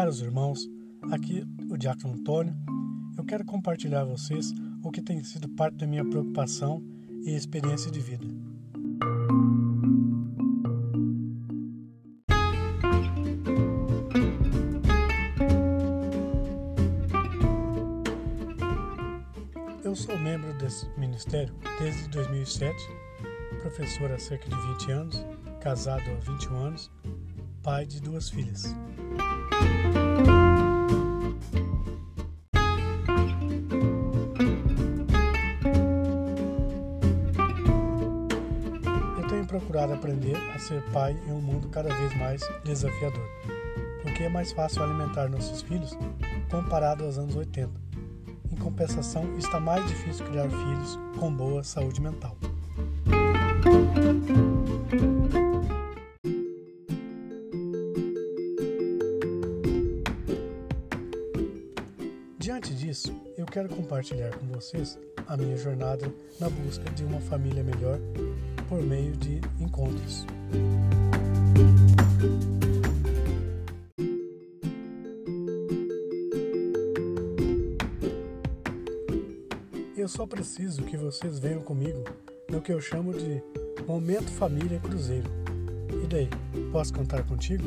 meus irmãos, aqui o Diácono Antônio. Eu quero compartilhar a vocês o que tem sido parte da minha preocupação e experiência de vida. Eu sou membro desse ministério desde 2007, professor há cerca de 20 anos, casado há 21 anos, pai de duas filhas. Eu tenho procurado aprender a ser pai em um mundo cada vez mais desafiador, porque é mais fácil alimentar nossos filhos comparado aos anos 80. Em compensação, está mais difícil criar filhos com boa saúde mental. Diante disso, eu quero compartilhar com vocês a minha jornada na busca de uma família melhor por meio de encontros. Eu só preciso que vocês venham comigo no que eu chamo de Momento Família Cruzeiro. E daí, posso contar contigo?